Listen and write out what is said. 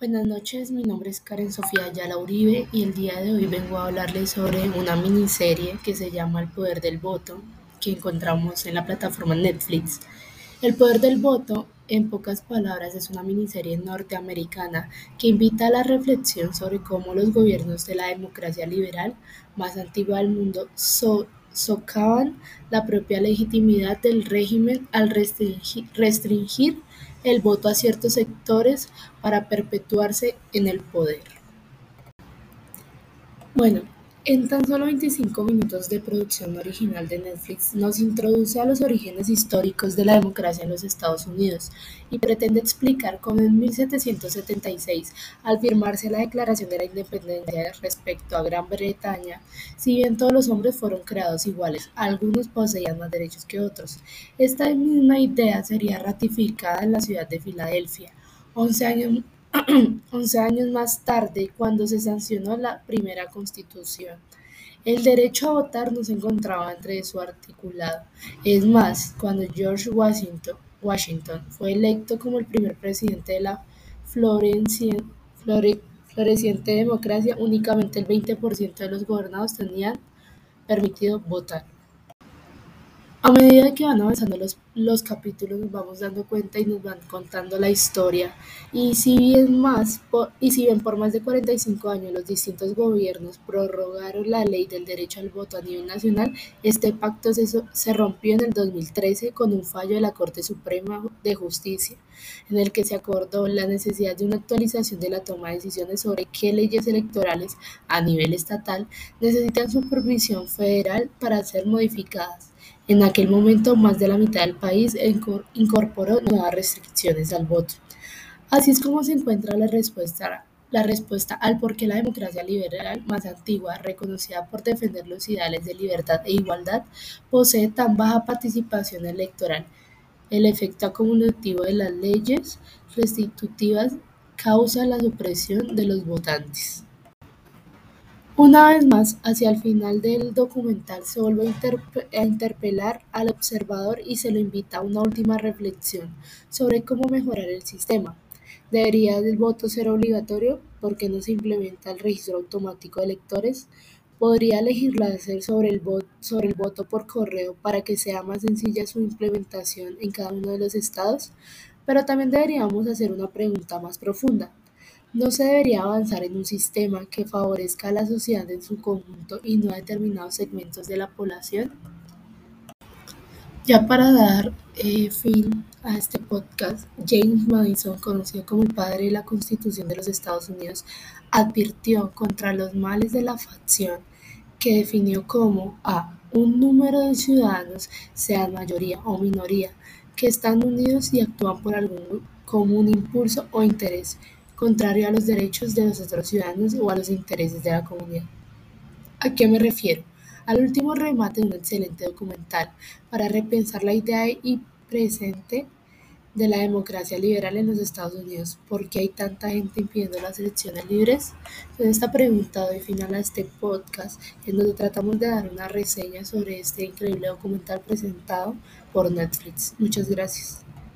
Buenas noches, mi nombre es Karen Sofía Ayala Uribe y el día de hoy vengo a hablarles sobre una miniserie que se llama El Poder del Voto, que encontramos en la plataforma Netflix. El Poder del Voto, en pocas palabras, es una miniserie norteamericana que invita a la reflexión sobre cómo los gobiernos de la democracia liberal más antigua del mundo socavan la propia legitimidad del régimen al restringir el voto a ciertos sectores para perpetuarse en el poder. Bueno, en tan solo 25 minutos de producción original de Netflix nos introduce a los orígenes históricos de la democracia en los Estados Unidos y pretende explicar cómo en 1776, al firmarse la Declaración de la Independencia respecto a Gran Bretaña, si bien todos los hombres fueron creados iguales, algunos poseían más derechos que otros. Esta misma idea sería ratificada en la ciudad de Filadelfia, 11 años 11 años más tarde, cuando se sancionó la primera Constitución, el derecho a votar no se encontraba entre su articulado. Es más, cuando George Washington, fue electo como el primer presidente de la floreciente democracia, únicamente el 20% de los gobernados tenían permitido votar. A medida que van avanzando los, los capítulos nos vamos dando cuenta y nos van contando la historia. Y si bien más por, y si bien por más de 45 años los distintos gobiernos prorrogaron la ley del derecho al voto a nivel nacional, este pacto se, se rompió en el 2013 con un fallo de la Corte Suprema de Justicia, en el que se acordó la necesidad de una actualización de la toma de decisiones sobre qué leyes electorales a nivel estatal necesitan supervisión federal para ser modificadas. En aquel momento, más de la mitad del país incorporó nuevas restricciones al voto. Así es como se encuentra la respuesta, al por qué la democracia liberal más antigua, reconocida por defender los ideales de libertad e igualdad, posee tan baja participación electoral. El efecto acumulativo de las leyes restitutivas causa la supresión de los votantes. Una vez más, hacia el final del documental se vuelve a interpelar al observador y se lo invita a una última reflexión sobre cómo mejorar el sistema. ¿Debería el voto ser obligatorio? ¿Por qué no se implementa el registro automático de electores? ¿Podría legislarse sobre el, sobre el voto por correo para que sea más sencilla su implementación en cada uno de los estados? Pero también deberíamos hacer una pregunta más profunda. ¿No se debería avanzar en un sistema que favorezca a la sociedad en su conjunto y no a determinados segmentos de la población? Ya para dar eh, fin a este podcast, James Madison, conocido como el padre de la Constitución de los Estados Unidos, advirtió contra los males de la facción que definió como a un número de ciudadanos, sean mayoría o minoría, que están unidos y actúan por algún común impulso o interés contrario a los derechos de los otros ciudadanos o a los intereses de la comunidad. ¿A qué me refiero? Al último remate de un excelente documental para repensar la idea y presente de la democracia liberal en los Estados Unidos. ¿Por qué hay tanta gente impidiendo las elecciones libres? Con esta pregunta doy final a este podcast en donde tratamos de dar una reseña sobre este increíble documental presentado por Netflix. Muchas gracias.